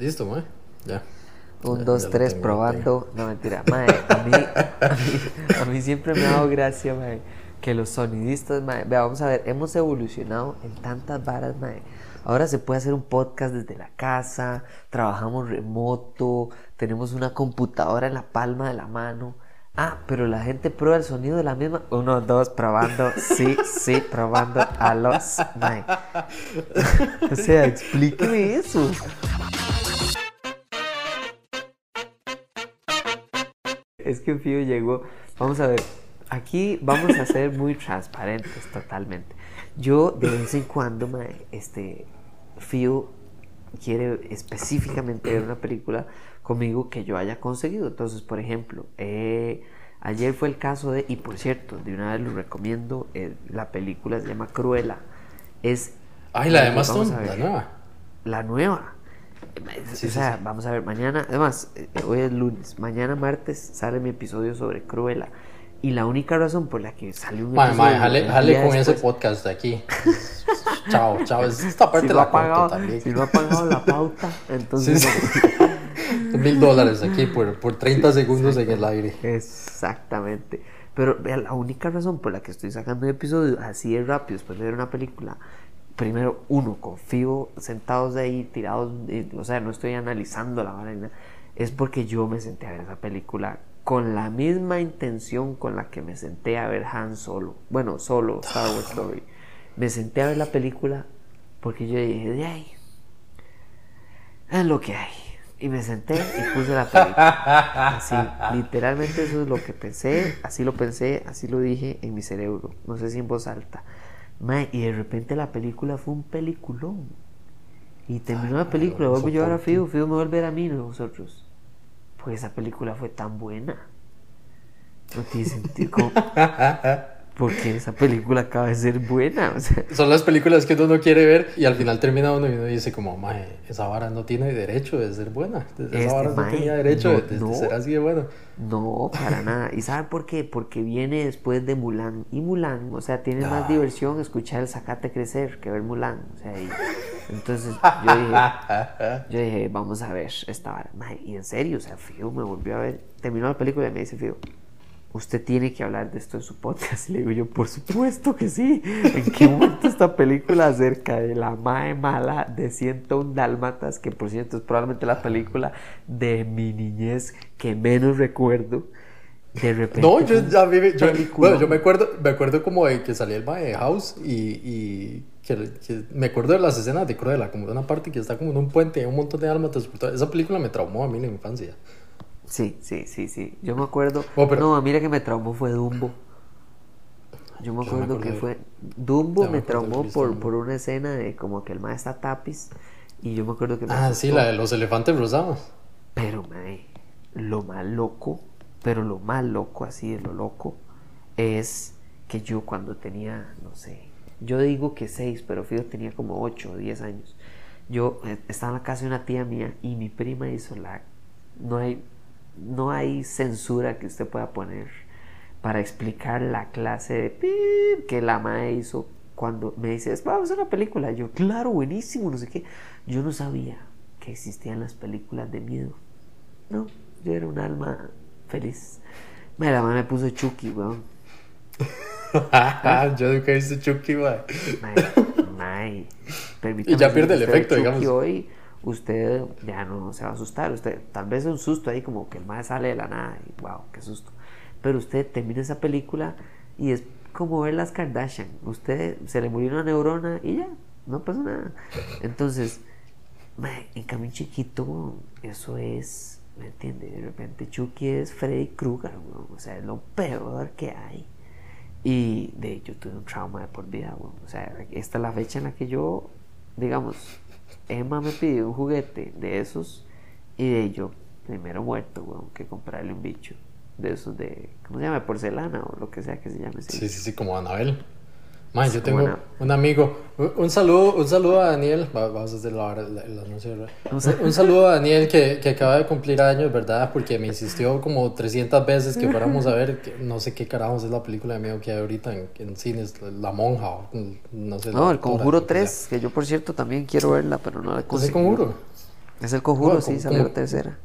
Listo, mae. Ya. Un, Ya- dos, ya tres, probando. No, mentira. Mae, a mí, a mí, a mí siempre me ha dado gracia, mae, que los sonidistas, mae, vea, vamos a ver, hemos evolucionado en tantas varas, mae. Ahora se puede hacer un podcast desde la casa, trabajamos remoto, tenemos una computadora en la palma de la mano. Ah, pero la gente prueba el sonido de la misma. Uno, dos, probando. Sí, sí, probando a los. Mae. O sea, explíqueme eso. Es que Fío llegó. Vamos a ver. Aquí vamos a ser muy transparentes totalmente. Yo de vez en cuando, mae, este, Fío quiere específicamente ver una película conmigo que yo haya conseguido. Entonces, por ejemplo, eh, ayer fue el caso de, y por cierto, de una vez lo recomiendo, eh, la película se llama Cruella. Es... Ay, la de Maston, la nueva. La nueva. Sí, o sí, sea, sí. vamos a ver, mañana, además, eh, hoy es lunes, mañana martes sale mi episodio sobre Cruella. Y la única razón por la que salió un mae, episodio jale, el jale día con ese después- podcast de aquí. chao, chao. Esta parte si la ha pagado, también. si no ha pagado la pauta, entonces... Sí, sí. Mil dólares aquí por, por 30 segundos en el aire. Exactamente. Pero vea, la única razón por la que estoy sacando un episodio así de rápido después de ver una película, primero, uno, confío sentados ahí, tirados, eh, o sea, no estoy analizando la vaina, es porque yo me senté a ver esa película con la misma intención con la que me senté a ver Han Solo. Bueno, solo Star Wars Story. Me senté a ver la película porque yo dije, de ahí, es lo que hay. Y me senté y puse la película. Así, literalmente eso es lo que pensé, así lo pensé, así lo dije en mi cerebro, no sé si en voz alta. Y de repente la película fue un peliculón. Y terminó la película, vuelvo yo ahora a. Fido, Fido me vuelve a a mí, no nosotros. Pues esa película fue tan buena. No tiene sentido. Porque esa película acaba de ser buena. O sea, Son las películas que uno no quiere ver y al final termina uno y uno dice como, mae, esa vara no tiene derecho de ser buena. Esa Este, vara no mae, tenía derecho no, de, de no. ser así de bueno. No, para nada. ¿Y sabe por qué? Porque viene después de Mulan. Y Mulan, o sea, tiene más Ah. diversión escuchar el zacate crecer que ver Mulan. O sea, y- entonces yo dije, yo dije, vamos a ver esta vara. Mae, y en serio, o sea, Fío me volvió a ver. Terminó la película y me dice, Fío, usted tiene que hablar de esto en su podcast. Y le digo yo, por supuesto que sí. ¿En qué momento esta película acerca de la mae mala de 101 Dálmatas, que por cierto es probablemente la película de mi niñez que menos recuerdo? De repente. No, yo ya vi- yo, bueno, yo me acuerdo, me acuerdo como de que salía el mae de House y, y que, que me acuerdo de las escenas de Cruella, como de una parte que está como en un puente hay un montón de transportadas. Esa película me traumó a mí en la infancia. Sí, sí, sí, sí. Yo me acuerdo. Oh, pero- No, mira que me traumó fue Dumbo. Yo me Yo no me acuerdo que de- fue. Dumbo me me traumó por, por una escena de como que el maestro está tapiz. Y yo me acuerdo que me Ah, sí, la de los elefantes rosados. Pero, mae, lo más loco, pero lo más loco, así de lo loco, es que yo cuando tenía, no sé, yo digo que seis, pero Fido tenía como ocho o diez años. Yo eh, estaba en la casa de una tía mía y mi prima hizo la. No hay, no hay censura que usted pueda poner para explicar la clase de pip que la madre hizo cuando me dice, "Es- vamos a una película. Yo, claro, buenísimo, no sé qué. Yo no sabía que existían las películas de miedo. No, yo era un alma feliz. Me la madre me puso Chucky, weón. yo nunca he visto Chucky, mae. Mae, mae, Y ya pierde el efecto, Chucky digamos. hoy, usted ya no se va a asustar. Usted, tal vez es un susto ahí, como que el mae sale de la nada y wow, qué susto. Pero usted termina esa película y es como ver las Kardashian. Usted se le murió una neurona y ya, no pasa nada. Entonces, en cambio chiquito, eso es, ¿me entiende? De repente Chucky es Freddy Krueger, o sea, es lo peor que hay. Y de hecho tuve un trauma de por vida. O sea, esta es la fecha en la que yo, digamos, Emma me pidió un juguete de esos y de yo, primero muerto, weón, que comprarle un bicho de esos de, ¿cómo se llama? Porcelana o lo que sea que se llame. Sí, sí, sí, como Anabel. Man, yo tengo un amigo. Un, saludo, un saludo a Daniel. Va- Vamos a hacer la, hora- la- el anuncio. Un sal- Un, un saludo a Daniel que, que acaba de cumplir años, ¿verdad? Porque me insistió como 300 veces que fuéramos a ver. que no sé qué carajos es la película de miedo que hay ahorita en, en cines. La monja o no sé. No, el Conjuro lo que sea. 3, que yo por cierto también quiero verla, pero no la ¿Es el conseguí. conjuro? Es el conjuro, sí, como- salió la tercera.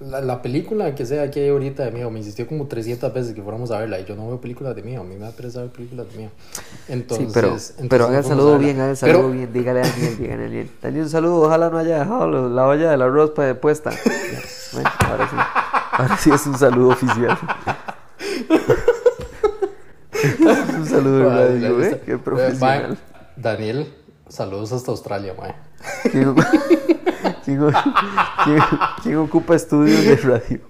La, la película que sea que hay ahorita de miedo me insistió como 300 veces que fuéramos a verla y yo no veo películas de miedo, a mí me da pereza ver películas de miedo. Entonces, sí, pero, entonces pero haga el saludo bien, haga el Pero- saludo bien. Dígale a Daniel, dígale a Daniel. Daniel, un saludo, ojalá no haya dejado la olla del arroz puesta. Bueno, ahora sí. Ahora sí es un saludo oficial. Es un saludo de Madre, radio, ¿eh? Qué profesional. Daniel, saludos hasta Australia, mae. ¿Quién, quién- ocupa estudios de radio?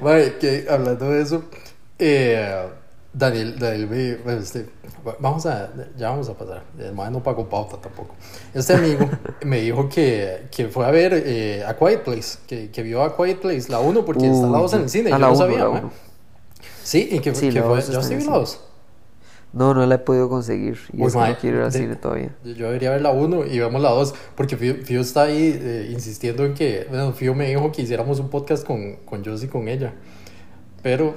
Mae, que hablando de eso, eh, Daniel, Daniel este, va- vamos a, ya vamos a pasar. El mae no pagó pauta tampoco. Este amigo me dijo que, que fue a ver eh, A Quiet Place, que, que vio A Quiet Place, la 1, porque está la Uy, 2 en el cine. Yo la no uno, sabía, la uno. Sí, y que, Sí, que la fue, yo sí vi la cine. 2. No, no la he podido conseguir. Y Uy, es que mae, no quiero ir al de- cine todavía. Yo debería ver la 1 y vemos la 2, porque Fio, Fio está ahí eh, insistiendo en que, bueno, Fio me dijo que hiciéramos un podcast con, con Josie y con ella. Pero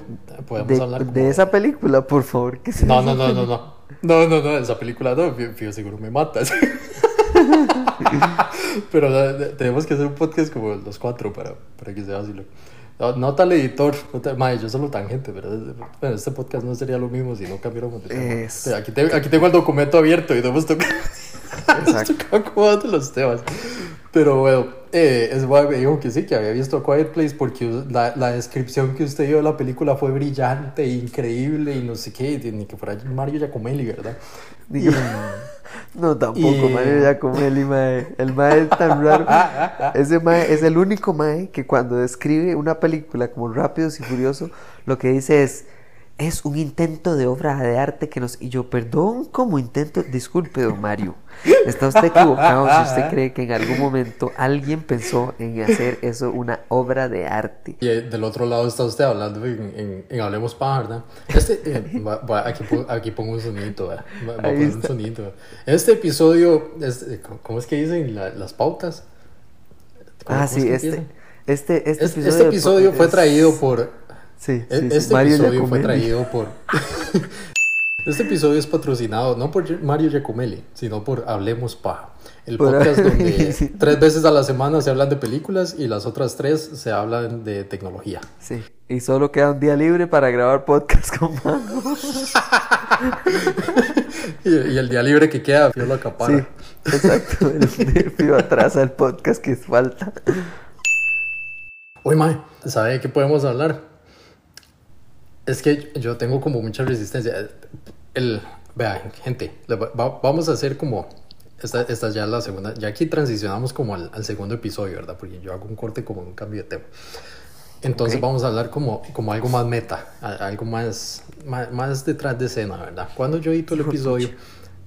podemos De, hablar como- de esa película, por favor. Que sea No, no, no, no, no. No, no, no, esa película no, Fio, Fio seguro me matas. Pero eh, tenemos que hacer un podcast como los cuatro para, para que sea así. No, tal editor, mae, yo solo tangente, pero bueno, este podcast no sería lo mismo si no cambiáramos de tema. Es- Aquí, te- aquí tengo el documento abierto y no hemos tocado, hemos los temas. Pero bueno, eh, es guay, me dijo que sí, que había visto Quiet Place porque la, la descripción que usted dio de la película fue brillante, increíble y no sé qué, ni que fuera Mario Giacomelli, ¿verdad? Digo, no, tampoco, Y- Mario Giacomelli, mae. El mae es tan raro. Ese mae es el único mae que cuando describe una película como Rápidos y Furioso, lo que dice es, es un intento de obra de arte que nos... Y yo, perdón, como intento... Disculpe, don Mario. Está usted equivocado si usted cree que en algún momento alguien pensó en hacer eso una obra de arte. Y eh, del otro lado está usted hablando en, en, en Hablemos Paja, ¿verdad? Este, eh, va- va- aquí, pongo, aquí pongo un sonito. Va, a poner un sonito. Este episodio, este, ¿cómo es que dicen la- las pautas? ¿Cómo- Ah, sí, este, este, este, Este, episodio... este episodio fue es- traído por... Sí, e- sí, sí, Este Mario episodio fue traído por... Este episodio es patrocinado no por Mario Giacomelli, sino por Hablemos Paja. El Por- podcast donde Sí. tres veces a la semana se hablan de películas y las otras tres se hablan de tecnología. Sí, y solo queda un día libre para grabar podcast con Mango. Y, y el día libre que queda, Fio lo Sí, acapara. exacto. El nervio atrasa el podcast que falta. Uy, mae, ¿sabe de qué podemos hablar? Es que yo tengo como mucha resistencia. El, vean, gente, va- vamos a hacer como. Esta, esta ya es la segunda. Ya aquí transicionamos como al, al segundo episodio, ¿verdad? Porque yo hago un corte como un cambio de tema. Entonces vamos a hablar como, como algo más meta, algo más, más, más detrás de escena, ¿verdad? Cuando yo edito el episodio,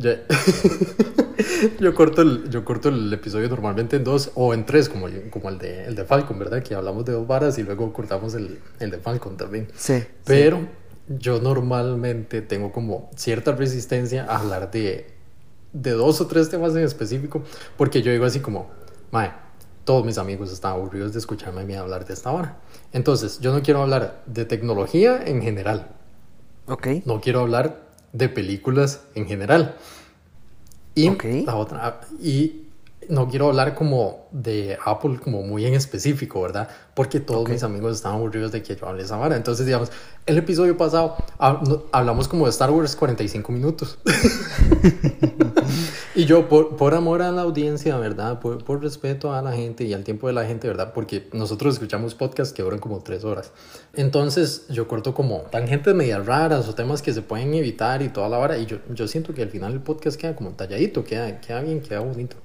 ya- yo, corto el, yo corto el episodio normalmente en dos o en tres, como, como el, de, el de Falcon, ¿verdad? Que hablamos de dos varas y luego cortamos el, el de Falcon también. Sí. Pero yo normalmente tengo como cierta resistencia a hablar de, de dos o tres temas en específico, porque yo digo así como, mae, todos mis amigos están aburridos de escucharme a mí hablar de esta hora. Entonces, yo no quiero hablar de tecnología en general, Ok. no quiero hablar de películas en general. Y Ok. la otra, y no quiero hablar como de Apple como muy en específico, ¿verdad? Porque todos mis amigos están aburridos de que yo hable esa vara. Entonces, digamos, el episodio pasado hablamos como de Star Wars 45 minutos. y yo, por, por amor a la audiencia, ¿verdad? Por, por respeto a la gente y al tiempo de la gente, ¿verdad? Porque nosotros escuchamos podcasts que duran como tres horas. Entonces, yo corto como tangentes medias raras o temas que se pueden evitar y toda la vara. Y yo, yo siento que al final el podcast queda como talladito, queda, queda bien, queda bonito.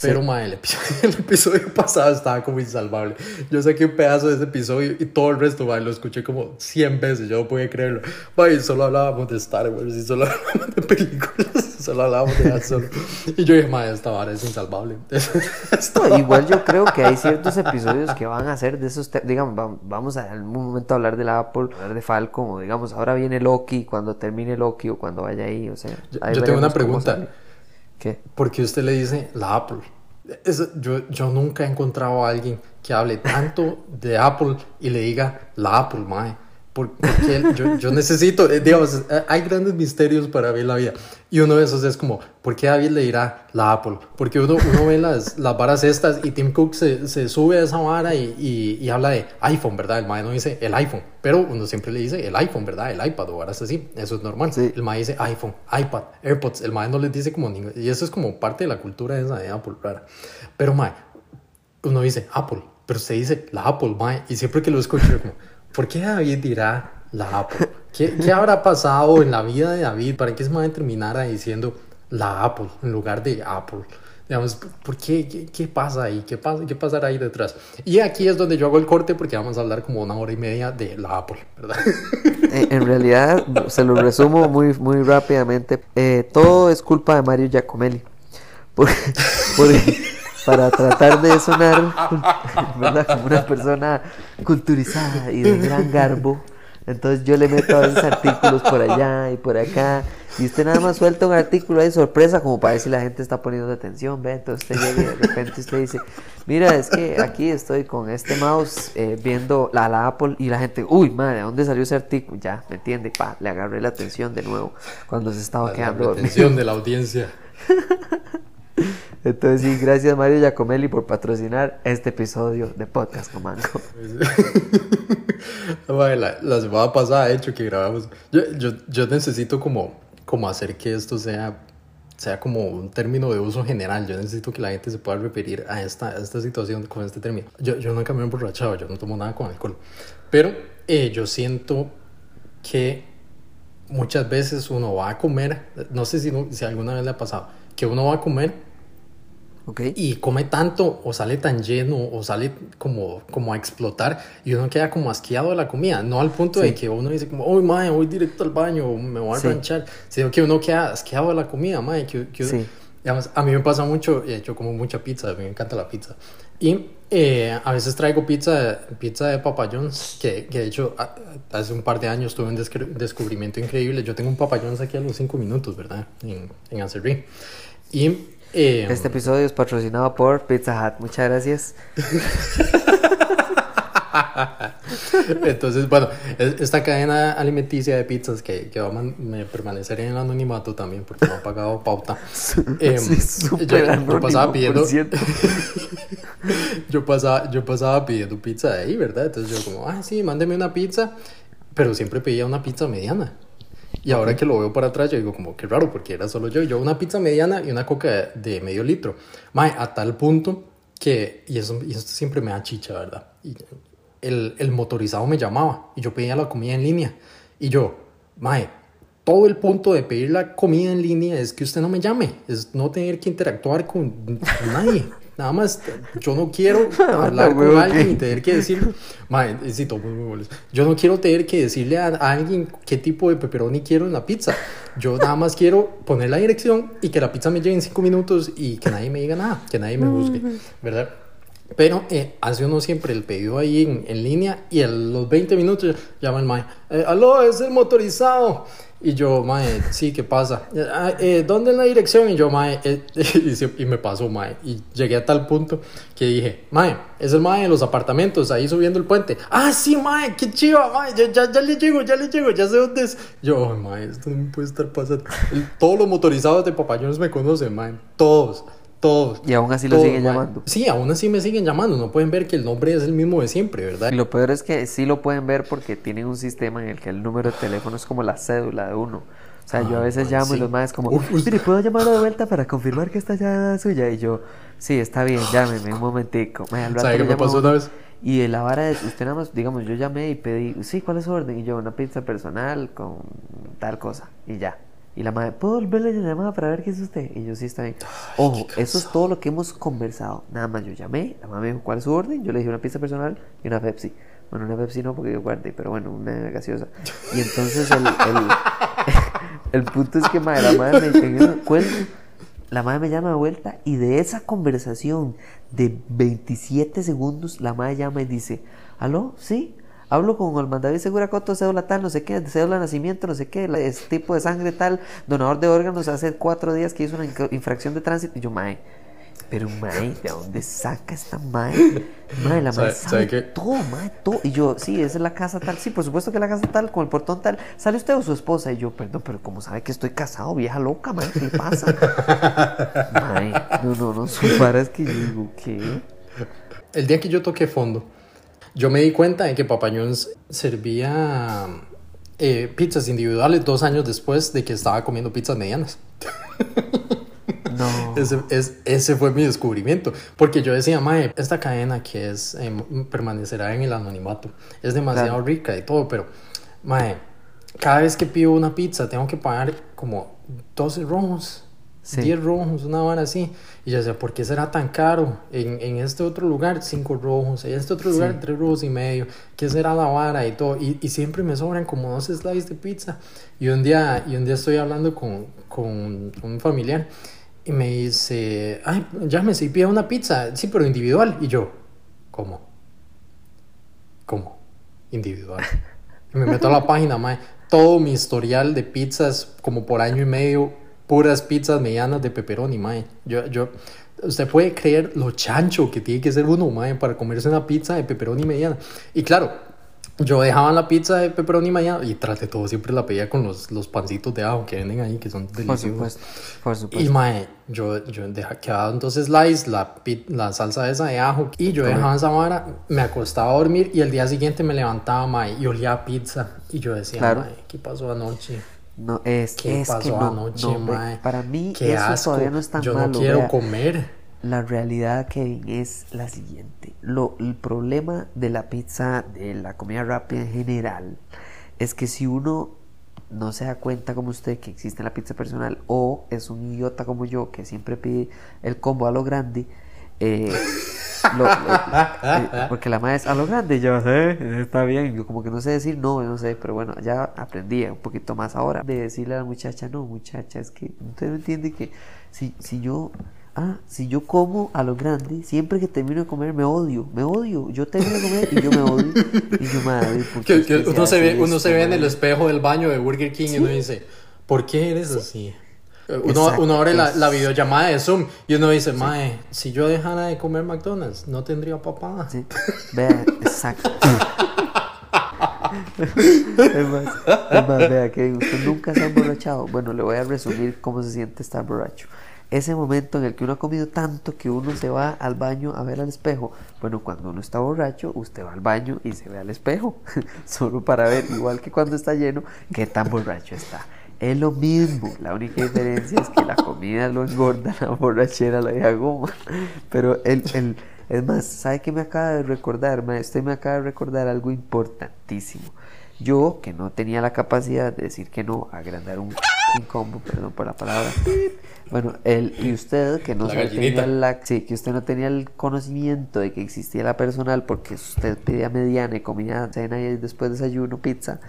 Pero, ma, el episodio, el episodio pasado estaba como insalvable. Yo saqué un pedazo de ese episodio y todo el resto, ma, lo escuché como 100 veces. Yo no podía creerlo. Ma, y solo hablábamos de Star Wars y solo hablábamos de películas. Solo hablábamos de Han Solo. Y yo dije, ma, esta vara es insalvable. No, igual yo creo que hay ciertos episodios que van a ser de esos, te- digamos, va- vamos a en algún momento a hablar de la Apple, hablar de Falcon, o digamos, ahora viene Loki, cuando termine Loki o cuando vaya ahí, o sea. Yo- ahí yo tengo una pregunta. ¿Qué? Porque usted le dice la Apple. Eso- yo, yo nunca he encontrado a alguien que hable tanto de Apple y le diga la Apple, mae. Porque yo, yo, necesito, eh, digamos, eh, hay grandes misterios para ver la vida. Y uno de esos es como, ¿por qué David le dirá la Apple? Porque uno, uno ve las, las varas estas y Tim Cook se, se sube a esa vara y, y, y, habla de iPhone, ¿verdad? El mae no dice el iPhone, pero uno siempre le dice el iPhone, ¿verdad? El iPad o varas así. Eso es normal. Sí. El mae dice iPhone, iPad, AirPods. El mae no les dice como ningún... Y eso es como parte de la cultura esa de Apple, rara. Pero mae, uno dice Apple, pero se dice la Apple, mae. Y siempre que lo escucho, como, ¿por qué David dirá la Apple. ¿Qué, ¿Qué, habrá pasado en la vida de David para que ese man terminara diciendo la Apple en lugar de Apple? Digamos, ¿por qué? ¿Qué, qué pasa ahí? ¿Qué, pasa, ¿Qué pasará ahí detrás? Y aquí es donde yo hago el corte porque vamos a hablar como una hora y media de la Apple, ¿verdad? Eh, en realidad, se lo resumo muy, muy rápidamente. Eh, todo es culpa de Mario Giacomelli. Porque, porque para tratar de sonar ¿verdad? como una persona culturizada y de gran garbo. Entonces yo le meto a veces artículos por allá y por acá. Y usted nada más suelta un artículo de sorpresa como para ver si la gente está poniendo atención. ¿ve? Entonces usted llega y de repente usted dice, mira, es que aquí estoy con este mouse eh, viendo la, la, Apple y la gente, uy, madre, ¿de dónde salió ese artículo? Ya, ¿me entiende? Pa, le agarré la atención de nuevo cuando se estaba la, quedando. La atención de la audiencia. Entonces, sí, gracias Mario Giacomelli por patrocinar este episodio de Podcast Comanco. la, la, semana pasada, de hecho, que grabamos, yo, yo, yo necesito como, como hacer que esto sea, sea como un término de uso general. Yo necesito que la gente se pueda referir a esta, a esta situación con este término. Yo, yo nunca me he emborrachado, yo no tomo nada con alcohol. Pero eh, yo siento que muchas veces uno va a comer, no sé si, si alguna vez le ha pasado, que uno va a comer Okay. Y come tanto o sale tan lleno o sale como, como a explotar y uno queda como asqueado de la comida. No al punto sí. de que uno dice como, uy, madre, voy directo al baño, me voy a sí. ranchar. Sino que uno queda asqueado de la comida, madre. Que, que sí. digamos, a mí me pasa mucho, eh, yo como mucha pizza, a mí me encanta la pizza. Y eh, a veces traigo pizza, pizza de Papa John's, que, que de hecho a, hace un par de años tuve un descubrimiento increíble. Yo tengo un Papa John's aquí a los 5 minutos, ¿verdad? En, en Acerrí. Y eh, este episodio es patrocinado por Pizza Hut. Muchas gracias. Entonces, bueno, esta cadena alimenticia de pizzas que, que va a man, permanecer en el anonimato también porque no ha pagado pauta. eh, sí, yo, yo, pasaba pidiendo. yo, pasaba, yo pasaba pidiendo pizza de ahí, ¿verdad? Entonces yo, como, ah, sí, mándeme una pizza. Pero siempre pedía una pizza mediana. Y ahora que lo veo para atrás, yo digo como que raro, porque era solo yo. Yo una pizza mediana y una coca de, de medio litro. Mae, a tal punto que, y eso, y eso siempre me da chicha, ¿verdad? Y el, el motorizado me llamaba y yo pedía la comida en línea. Y yo, mae, todo el punto de pedir la comida en línea es que usted no me llame, es no tener que interactuar con nadie. Nada más, yo no quiero hablar con alguien y tener que decir, madre, sí, todo muy molesto. Yo no quiero tener que decirle a, a, alguien qué tipo de pepperoni quiero en la pizza. Yo nada más quiero poner la dirección y que la pizza me llegue en cinco minutos y que nadie me diga nada, que nadie me juzgue, ¿verdad? Pero eh, hace uno siempre el pedido ahí en, en línea y a los 20 minutos llama el mae, eh, aló, es el motorizado. Y yo, mae, sí, ¿qué pasa? Eh, ¿Dónde es la dirección? Y yo, mae, eh, y, y, me pasó, mae. Y llegué a tal punto que dije, mae, es el mae de los apartamentos, ahí subiendo el puente. Ah, sí, mae, qué chiva, mae, ya, ya, ya le llego, ya le llego, ya sé dónde es. Yo, mae, esto no puede estar pasando. todos los motorizados de Papayones me conocen, mae, todos. Todos. Y aún así lo todos, siguen mae. llamando. Sí, aún así me siguen llamando. No pueden ver que el nombre es el mismo de siempre, ¿verdad? Y lo peor es que sí lo pueden ver porque tienen un sistema en el que el número de teléfono es como la cédula de uno. O sea, ah, yo a veces man, llamo sí. y los más como, mire, ¿puedo llamarlo de vuelta para confirmar que esta ya suya? Y yo, sí, está bien, llámeme un momentico. Me, al ¿Sabe qué me pasó una vez? Y la vara es, usted nada más, digamos, yo llamé y pedí, sí, ¿cuál es su orden? Y yo, una pizza personal con tal cosa. Y ya. Y la madre, ¿puedo volverle la llamada para ver qué es usted? Y yo, sí, está bien. Ojo, eso es todo lo que hemos conversado. Nada más yo llamé, la madre me dijo, ¿cuál es su orden? Yo le dije una pizza personal y una Pepsi. Bueno, una Pepsi no porque yo guardé, pero bueno, una gaseosa. Y entonces el, el, el punto es que madre, la madre me en la madre me llama de vuelta y de esa conversación de 27 segundos, la madre llama y dice, ¿aló? ¿Sí? Hablo con el Mandaví Segura Coto, cédula tal, no sé qué, cédula de nacimiento, no sé qué, es tipo de sangre tal, donador de órganos hace cuatro días que hizo una infracción de tránsito. Y yo, mae, pero mae, ¿de dónde saca esta mae? Mae, la mae sabe, todo, mae, todo. Y yo, sí, esa es la casa tal. Sí, por supuesto que es la casa tal, con el portón tal. ¿Sale usted o su esposa? Y yo, perdón, pero como sabe que estoy casado, vieja loca, mae, ¿qué le pasa? mae, no, no, no, su para es que yo digo, ¿qué? El día que yo toqué fondo, yo me di cuenta de que Papañones servía eh, pizzas individuales dos años después de que estaba comiendo pizzas medianas. No. Ese, es, ese fue mi descubrimiento. Porque yo decía, mae, esta cadena que es, em, permanecerá en el anonimato. Es demasiado rica y todo, pero, mae, cada vez que pido una pizza tengo que pagar como 12 rojos. 10 rojos, una hora así. Y yo decía, ¿por qué será tan caro? En, en este otro lugar, 5 rojos. En este otro lugar, 3 rojos y medio. ¿Qué será la vara y todo? Y, y, siempre me sobran como dos slices de pizza. Y un día, y un día estoy hablando con, con un familiar y me dice, ay, llámese y pida una pizza. Sí, pero individual. Y yo, ¿cómo? ¿Cómo? Individual. Y me meto a la página, mae. Todo mi historial de pizzas, como por año y medio, puras pizzas medianas de pepperoni, mae. Yo, yo, usted puede creer lo chancho que tiene que ser uno, mae, para comerse una pizza de pepperoni mediana. Y claro, yo dejaba la pizza de pepperoni mañana y trate todo, siempre la pedía con los, los pancitos de ajo que venden ahí, que son deliciosos. Por supuesto, por supuesto. Y mae, yo, yo dejaba, quedaba entonces slice, la, la salsa esa de ajo, y yo dejaba esa vara, me acostaba a dormir y el día siguiente me levantaba, mae, y olía a pizza. Y yo decía, claro. mae, ¿qué pasó anoche? No, es, ¿Qué es pasó que no, anoche, no, mae? Para mí Qué eso asco. todavía no es tan Yo malo. no quiero vea. comer. La realidad, Kevin, es la siguiente. Lo, el problema de la pizza, de la comida rápida en general, es que si uno no se da cuenta como usted que existe la pizza personal o es un idiota como yo que siempre pide el combo a lo grande, eh, lo- eh, porque la madre es a lo grande, yo sé, está bien, yo como que no sé decir no, no sé, pero bueno, ya aprendí un poquito más ahora de decirle a la muchacha, no muchacha, es que usted no entiende que si, si yo... Ah, si yo como a lo grande, siempre que termino de comer me odio, me odio. Yo termino de comer y yo me odio. Y yo, madre, ¿por qué Que, que usted uno se ve, uno se ve en el espejo del baño de Burger King y uno dice, ¿por qué eres así? Uno, uno abre la, la videollamada de Zoom y uno dice, Mae, si yo dejara de comer McDonald's, no tendría papá. Sí, vea, exacto. es más, es más, vea que usted nunca se ha emborrachado. Bueno, le voy a resumir cómo se siente estar borracho. Ese momento en el que uno ha comido tanto que uno se va al baño a ver al espejo. Bueno, cuando uno está borracho, usted va al baño y se ve al espejo. Solo para ver, igual que cuando está lleno, qué tan borracho está. Es lo mismo, la única diferencia es que la comida lo engorda, la borrachera la deja goma. Pero el, el, es más, ¿sabe qué me acaba de recordar? Usted me acaba de recordar algo importantísimo. Yo, que no tenía la capacidad de decir que no, agrandar un, un combo, perdón por la palabra. Bueno, él y usted, que no La tenía la, sí, que usted no tenía el conocimiento de que existía la personal porque usted pedía mediana y comía cena y después desayuno, pizza.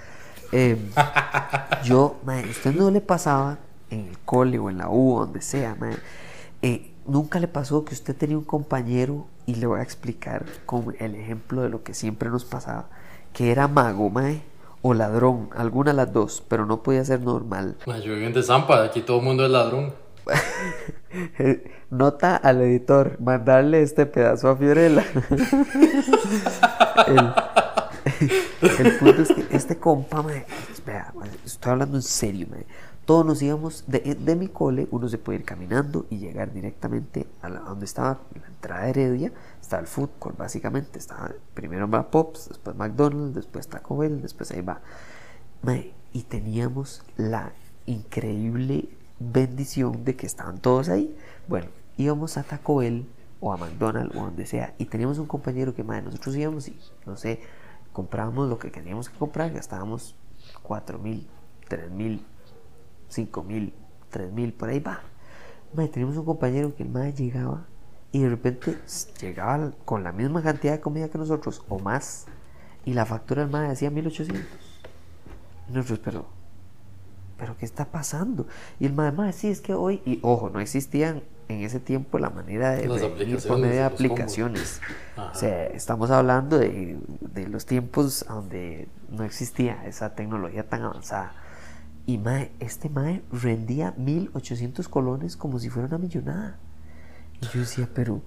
Eh, yo, mae, usted no le pasaba en el cole o en la U, donde sea, mae, eh, nunca le pasó que usted tenía un compañero, y le voy a explicar con el ejemplo de lo que siempre nos pasaba, que era mago, mae, o ladrón, alguna de las dos, pero no podía ser normal. Mae, yo vivo en Desampa, aquí todo el mundo es ladrón. Nota al editor, mandarle este pedazo a Fiorella. el, el punto es que este compa, mae, vea, mae, estoy hablando en serio, mae. Todos nos íbamos de, mi cole, uno se puede ir caminando y llegar directamente a, donde estaba la entrada de Heredia, está el court, básicamente. Estaba primero va Pops, después McDonald's, después Taco Bell, después ahí va. Mae, y teníamos la increíble bendición de que estaban todos ahí. Bueno, íbamos a Taco Bell o a McDonald's o donde sea y teníamos un compañero que, mae, nosotros íbamos y, no sé, comprábamos lo que teníamos que comprar, gastábamos 4 mil, 3 mil, 5 mil, 3 mil, por ahí va. Mae, teníamos un compañero que el mae llegaba y de repente llegaba con la misma cantidad de comida que nosotros o más y la factura del mae decía 1800. Y nosotros, pero, pero ¿qué está pasando? Y el mae, mae, sí, es que hoy, y ojo, no existían en ese tiempo la manera de venir por medio de aplicaciones. O sea, estamos hablando de, de los tiempos donde no existía esa tecnología tan avanzada. Y mae, este mae rendía 1800 colones como si fuera una millonada. Yo decía, pero,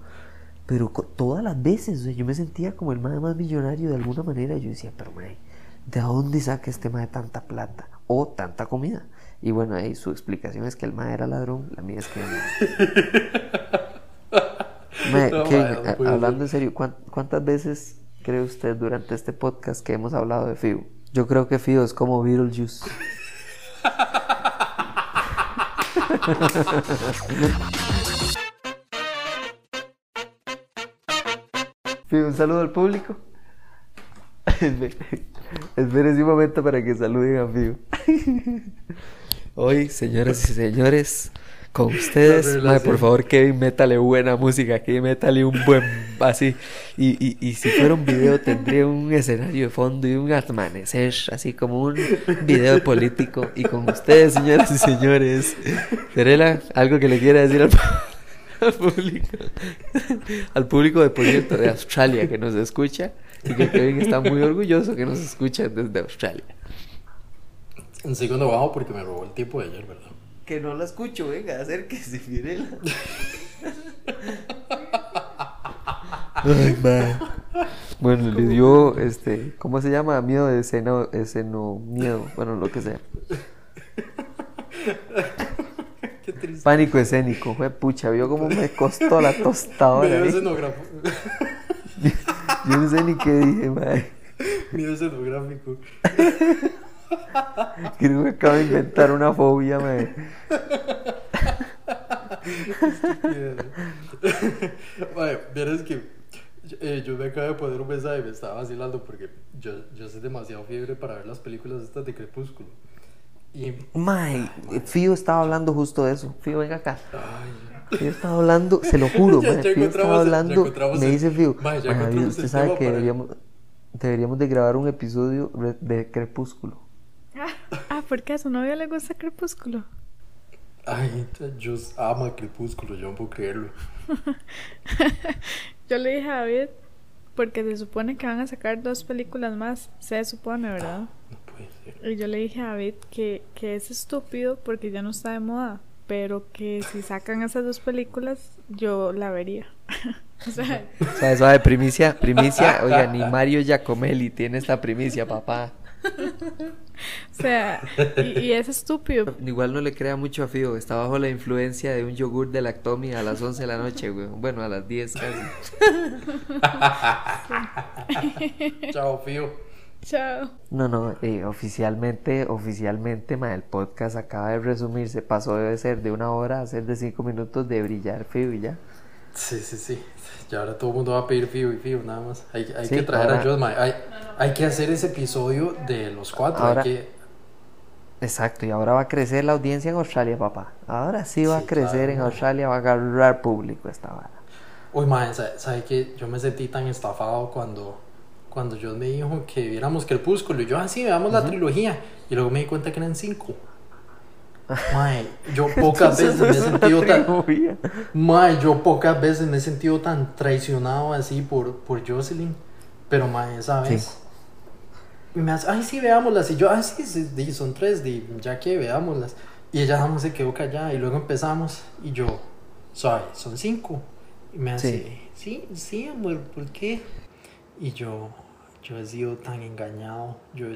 pero todas las veces, yo me sentía como el más, más millonario de alguna manera. Yo decía, pero mae, ¿de dónde saca este mae tanta plata o tanta comida? Y bueno, ahí su explicación es que el mae era ladrón, la mía es que... mae, hablando en serio, ¿cuántas veces cree usted durante este podcast que hemos hablado de FIU? Yo creo que FIU es como Beetlejuice. un saludo al público. Espérense un momento para que saluden a Fio. Hoy, señoras y señores, con ustedes, por favor, Kevin, métale buena música, Kevin, métale un buen así. Y, y, y, si fuera un video, tendría un escenario de fondo y un amanecer, así como un video político. Y con ustedes, señoras y señores, Terela, algo que le quiera decir al al público, al público de, por de Australia que nos escucha y que Kevin está muy orgulloso que nos escucha desde Australia. En segundo bajo porque me robó el tiempo de ayer, ¿verdad? Que no la escucho, venga, acérquese, Mirela. Ay, Bueno, le dio, este, ¿cómo se llama? Miedo de escena, esceno, miedo, bueno, lo que sea. Pánico escénico, fue pucha, vio cómo me costó la tostadora. Miedo escenográfico. Yo no sé ni qué dije, mae. Miedo escenográfico. Creo que acabo de inventar una fobia, mae. Vaya, verás que eh, yo me acabo de poner un mensaje y me estaba vacilando porque yo, yo soy demasiado fiebre para ver las películas estas de Crepúsculo. Y... Mae, Fío estaba hablando justo de eso. Fío, venga acá. Ay. Fío estaba hablando, se lo juro, ya, Fío estaba hablando, me dice Fío, usted sabe que deberíamos, deberíamos de grabar un episodio de Crepúsculo. Ah, ¿por qué a su novia le gusta Crepúsculo? Ay, yo amo Crepúsculo, yo no puedo creerlo. yo le dije a David, porque se supone que van a sacar dos películas más, se supone, ¿verdad? Y yo le dije a David que, que es estúpido porque ya no está de moda, pero que si sacan esas dos películas, yo la vería. o sea, eso de primicia, primicia, oiga, ni Mario Giacomelli tiene esta primicia, papá. o sea, y, es estúpido. Igual no le crea mucho a Fío, está bajo la influencia de un yogur de lactomi a las 11 de la noche, güey. Bueno, a las 10 casi. Chao, Fío. Chao. No, no, eh, oficialmente, oficialmente, ma, el podcast acaba de resumirse, pasó de ser de una hora a ser de cinco minutos de brillar fío y ya. Sí, sí, sí. Y ahora todo el mundo va a pedir fío y fío, nada más. Hay, hay que traer a Joss, hay, hay, que hacer ese episodio de los cuatro. hay que... Exacto, y ahora va a crecer la audiencia en Australia, papá. Ahora sí va a crecer en Australia, va a agarrar público esta vara. Uy, ma, ¿sabes que Yo me sentí tan estafado cuando cuando yo me dijo que viéramos Crepúsculo, y yo, así, ah, veamos la trilogía, y luego me di cuenta que eran cinco. Mae, yo pocas veces me he sentido tan. Mae, yo pocas veces me he sentido tan traicionado así por, por Jocelyn. Pero mae, esa vez. Y me hace, ay, sí, veámoslas. Y yo, ay, sí, sí son tres, ya que veámoslas. Y ella no se quedó callada. Y luego empezamos. Y yo, suave, son cinco. Y me hace, sí, sí, sí amor, ¿por qué? Y yo, yo he sido tan engañado. Yo,